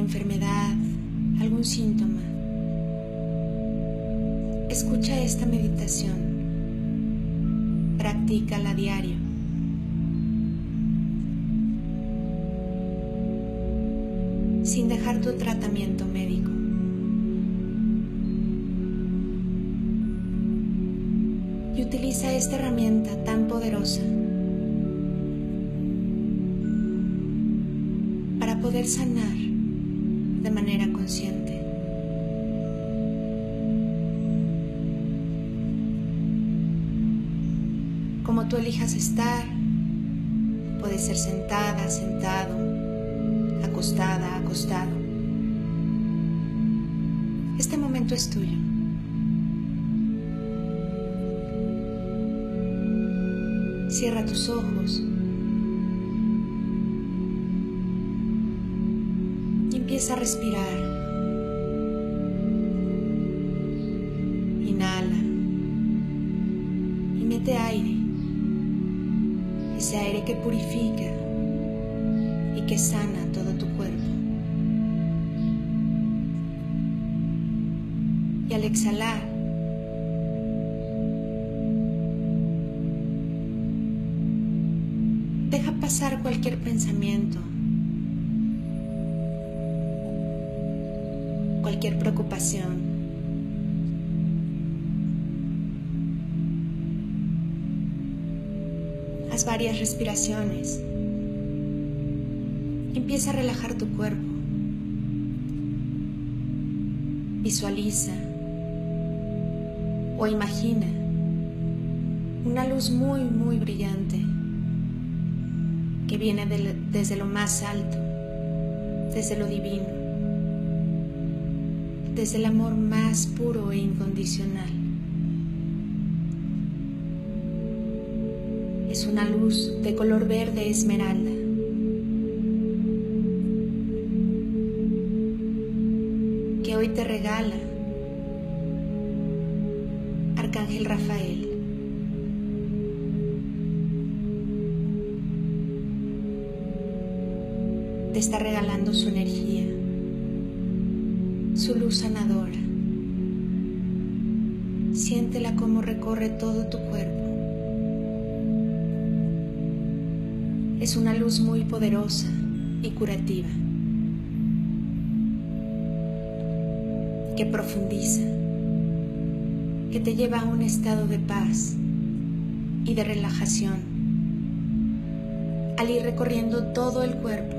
enfermedad, algún síntoma. Escucha esta meditación practícala diario. Sin dejar tu tratamiento médico. Y utiliza esta herramienta tan poderosa para poder sanar como tú elijas estar. Puede ser sentada, sentado, acostada, acostado. Este momento es tuyo. Cierra tus ojos empieza a respirar. Mete aire ese aire que purifica y que sana todo tu cuerpo. Y al exhalar, deja pasar cualquier pensamiento, cualquier preocupación. Varias respiraciones. Empieza a relajar tu cuerpo. Visualiza o imagina una luz muy, muy brillante que viene de, desde lo más alto, desde lo divino, desde el amor más puro e incondicional. Es una luz de color verde esmeralda. que hoy te regala Arcángel Rafael. Te está regalando su energía, su luz sanadora. Siéntela como recorre todo tu cuerpo. Es una luz muy poderosa y curativa que profundiza, que te lleva a un estado de paz y de relajación al ir recorriendo todo el cuerpo.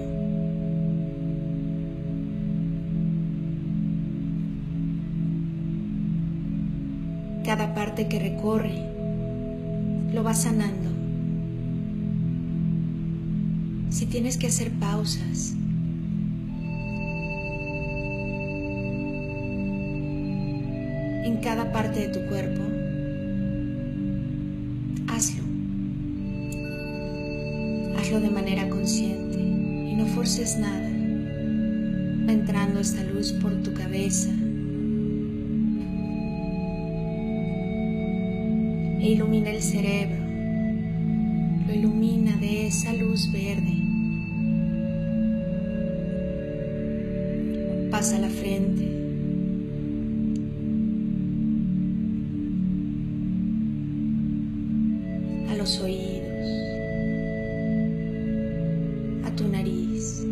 Cada parte que recorre lo va sanando. Si tienes que hacer pausas, en cada parte de tu cuerpo, hazlo. Hazlo de manera consciente y no forces nada. Entrando esta luz por tu cabeza e ilumina el cerebro. Ilumina de esa luz verde. Pasa la frente. a los oídos, a tu nariz.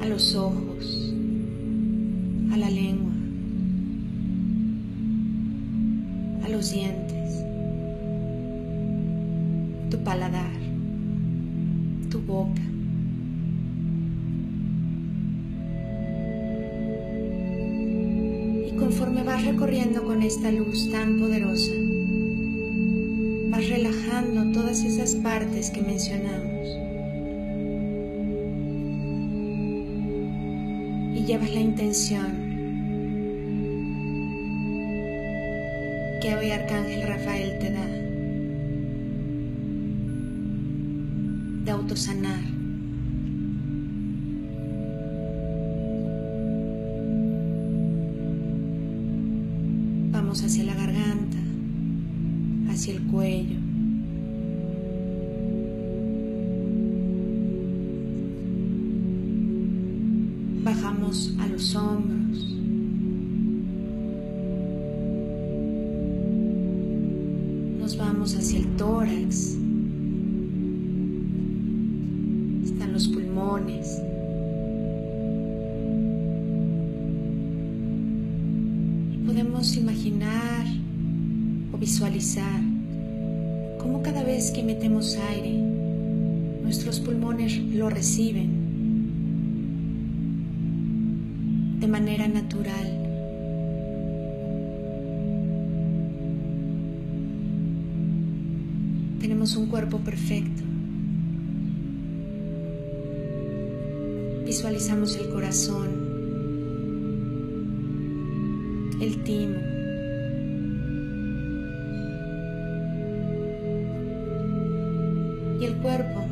a los ojos, dientes, tu paladar, tu boca. Y conforme vas recorriendo con esta luz tan poderosa, vas relajando todas esas partes que mencionamos. Y llevas la intención Arcángel Rafael te da de autosanar. Están los pulmones. Podemos imaginar o visualizar cómo cada vez que metemos aire, nuestros pulmones lo reciben de manera natural. Tenemos un cuerpo perfecto. Visualizamos el corazón, el timo. Y el cuerpo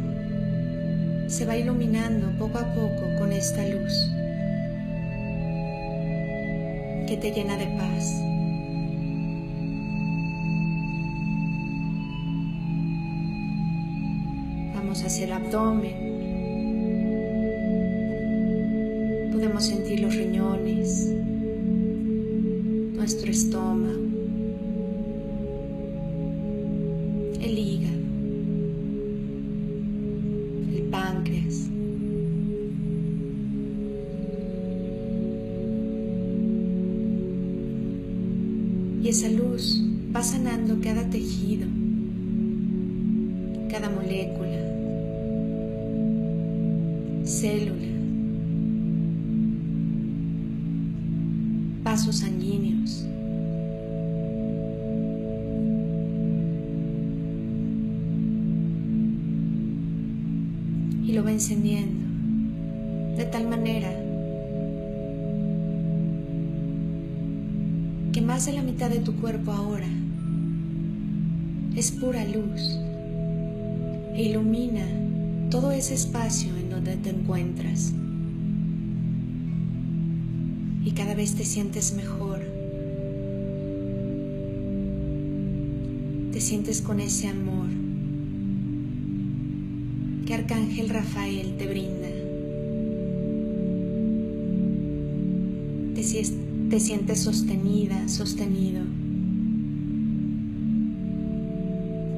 se va iluminando poco a poco con esta luz que te llena de paz. Hacia el abdomen. Podemos sentir los riñones, nuestro estómago, el hígado, el páncreas. Y esa luz va sanando cada tejido, cada molécula, célula, vasos sanguíneos. Y lo va encendiendo de tal manera que más de la mitad de tu cuerpo ahora es pura luz e ilumina todo ese espacio en donde te encuentras. Y cada vez te sientes mejor. Te sientes con ese amor que Arcángel Rafael te brinda. Te, te sientes sostenida, sostenido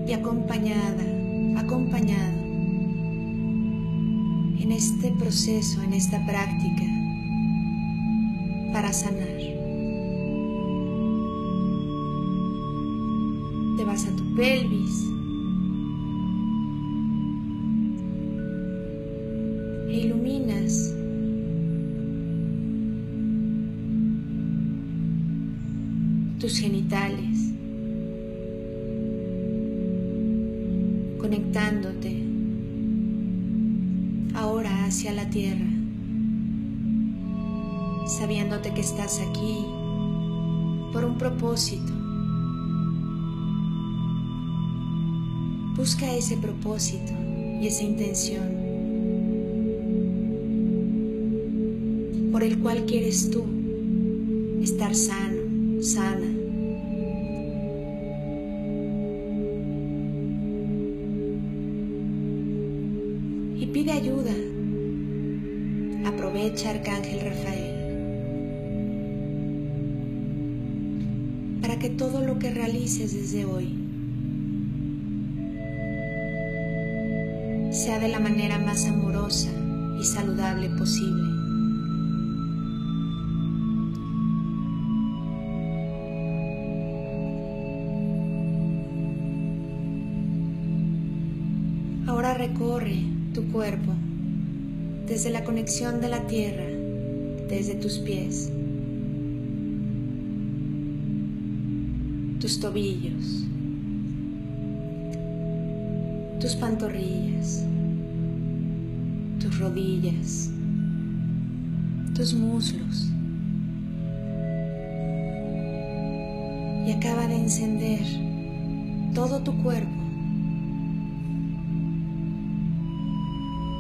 y acompañada, acompañado en este proceso, en esta práctica para sanar. Te vas a tu pelvis. E iluminas. Tus genitales, conectándote hacia la tierra, sabiéndote que estás aquí por un propósito. Busca ese propósito y esa intención por el cual quieres tú estar sano, sana. Y pide ayuda. Aprovecha Arcángel Rafael para que todo lo que realices desde hoy sea de la manera más amorosa y saludable posible. Ahora recorre tu cuerpo desde la conexión de la tierra, desde tus pies, tus tobillos, tus pantorrillas, tus rodillas, tus muslos. Y acaba de encender todo tu cuerpo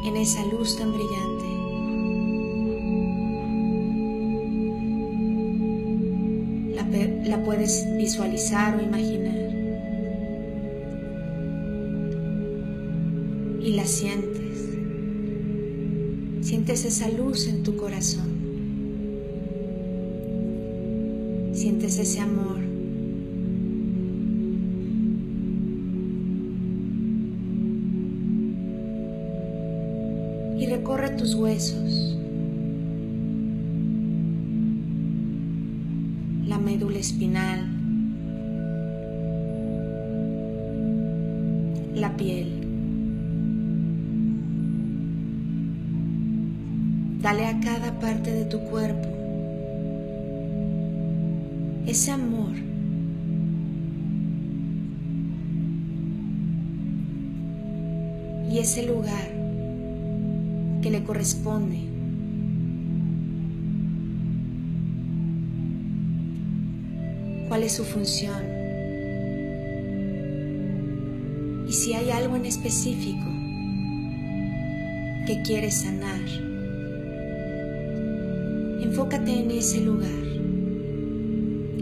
en esa luz tan brillante. La, la puedes visualizar o imaginar. Y la sientes. Sientes esa luz en tu corazón. Sientes ese amor. Tus huesos. La médula espinal. La piel. Dale a cada parte de tu cuerpo ese amor. Y ese lugar que le corresponde. ¿Cuál es su función? Y si hay algo en específico que quieres sanar. Enfócate en ese lugar,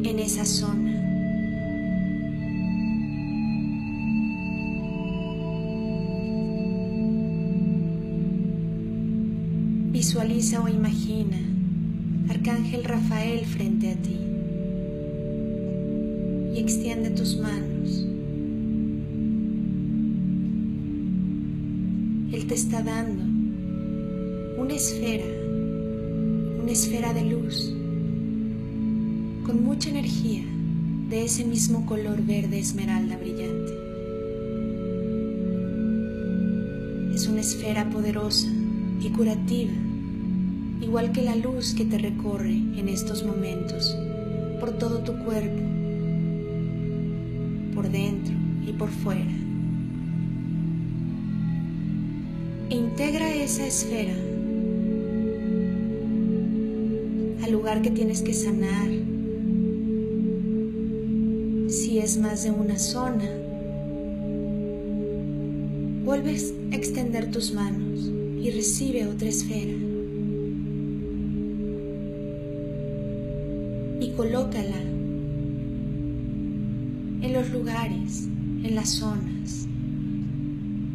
en esa zona. O imagina Arcángel Rafael frente a ti y extiende tus manos. Él te está dando una esfera una esfera de luz con mucha energía de ese mismo color verde esmeralda brillante. Es una esfera poderosa y curativa, igual que la luz que te recorre en estos momentos por todo tu cuerpo, por dentro y por fuera. E integra esa esfera lugar que tienes que sanar. Si es más de una zona, vuelves a extender tus manos y recibe otra esfera. Colócala en los lugares, en las zonas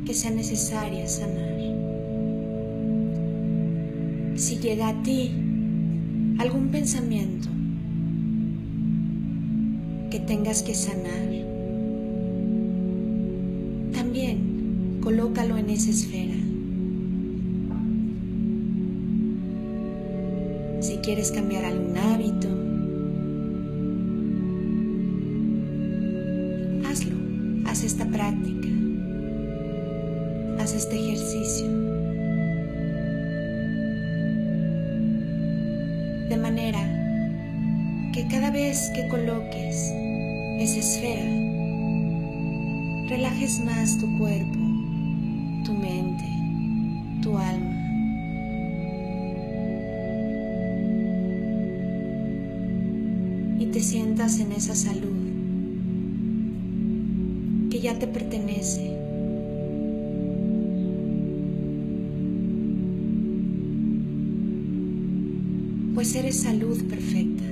que sean necesarias sanar. Si llega a ti algún pensamiento que tengas que sanar, también colócalo en esa esfera. Si quieres cambiar algún hábito, haz esta práctica, haz este ejercicio. de manera que cada vez que coloques esa esfera, relajes más tu cuerpo, tu mente, tu alma. Y te sientas en esa salud que ya te pertenece. pues eres salud perfecta.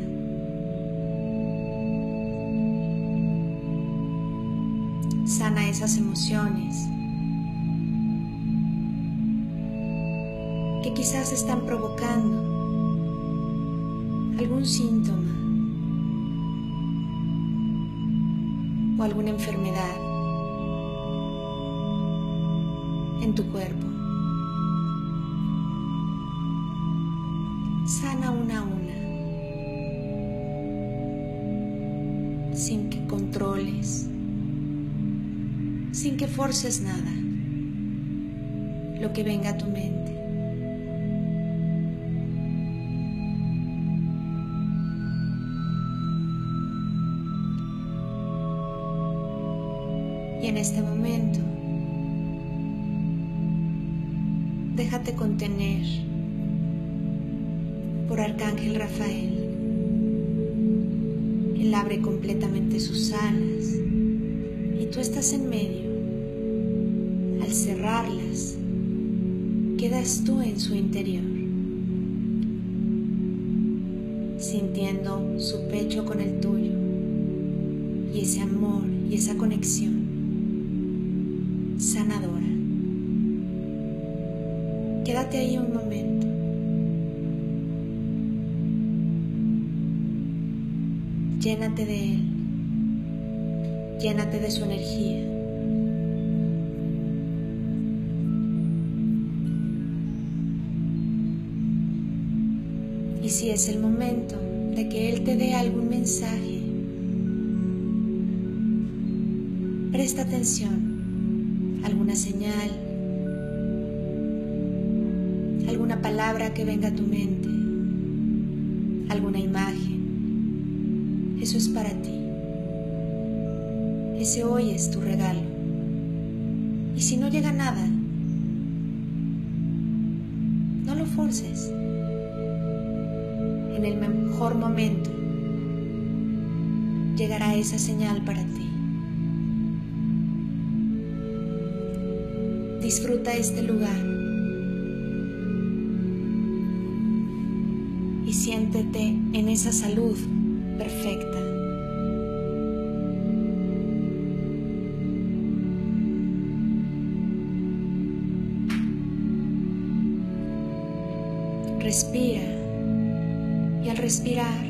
Sana esas emociones que quizás están provocando algún síntoma o alguna enfermedad en tu cuerpo. sana una a una, sin que controles, sin que forces nada, lo que venga a tu mente. Y en este momento, contener por Arcángel Rafael. Él abre completamente sus alas y tú estás en medio. Al cerrarlas, quedas tú en su interior, sintiendo su pecho con el tuyo y ese amor y esa conexión sanadora. Ahí un momento. Llénate de Él. Llénate de su energía. Y si es el momento de que Él te dé algún mensaje, presta atención, alguna señal, alguna palabra que venga a tu mente, alguna imagen. Eso es para ti. Ese hoy es tu regalo. Y si no llega nada, no lo forces. En el mejor momento llegará esa señal para ti. Disfruta este lugar siéntete en esa salud perfecta. Respira y al respirar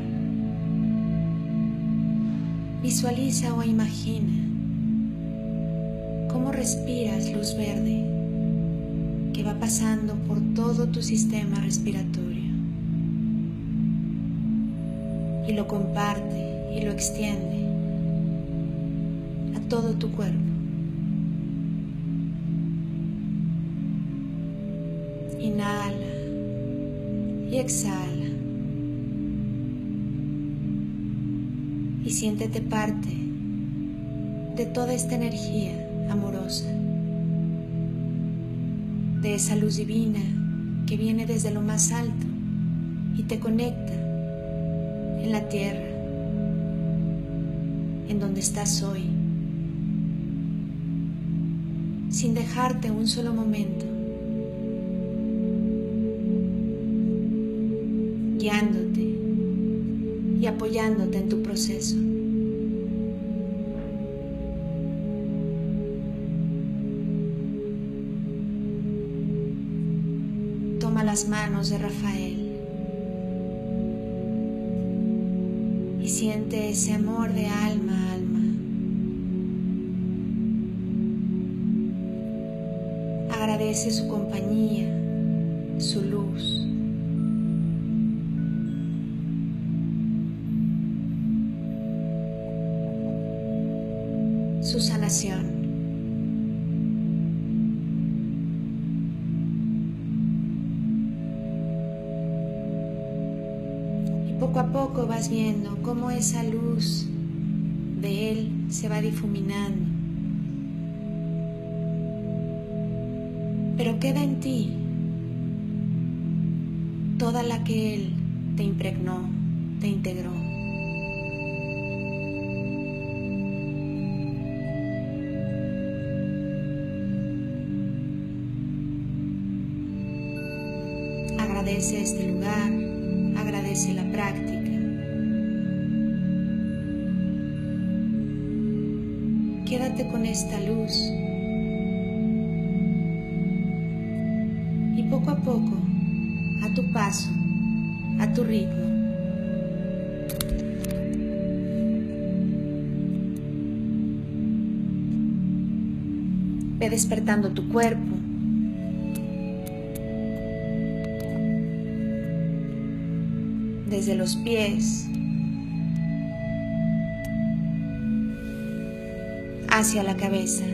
visualiza o imagina cómo respiras luz verde que va pasando por todo tu sistema respiratorio y lo comparte y lo extiende a todo tu cuerpo. Inhala y exhala. Y siéntete parte de toda esta energía amorosa, de esa luz divina que viene desde lo más alto y te conecta en la tierra, en donde estás hoy, sin dejarte un solo momento, guiándote y apoyándote en tu proceso. Toma las manos de Rafael y siente ese amor de alma a alma. Agradece su compañía, su luz. su sanación. Poco a poco vas viendo cómo esa luz de Él se va difuminando. Pero queda en ti toda la que Él te impregnó, te integró. Agradece este esta luz. Y poco a poco, a tu paso, a tu ritmo, ve despertando tu cuerpo. desde los pies hacia la cabeza.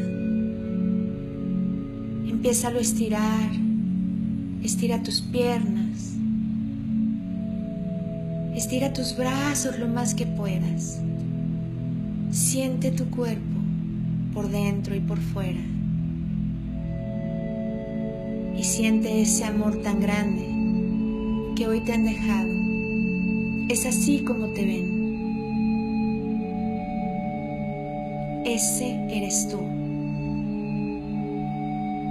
Empieza a estirar, estira tus piernas, estira tus brazos lo más que puedas. Siente tu cuerpo por dentro y por fuera. Y siente ese amor tan grande que hoy te han dejado Es así como te ven. Ese eres tú.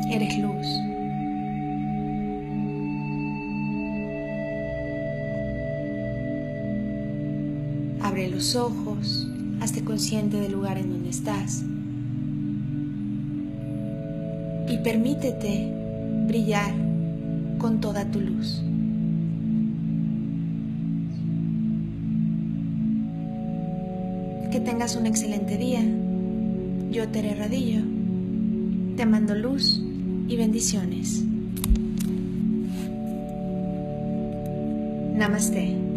Eres luz. Abre los ojos, hazte consciente del lugar en donde estás y permítete brillar con toda tu luz. Que tengas un excelente día. Yo, Tere Radillo, te mando luz y bendiciones. Namaste.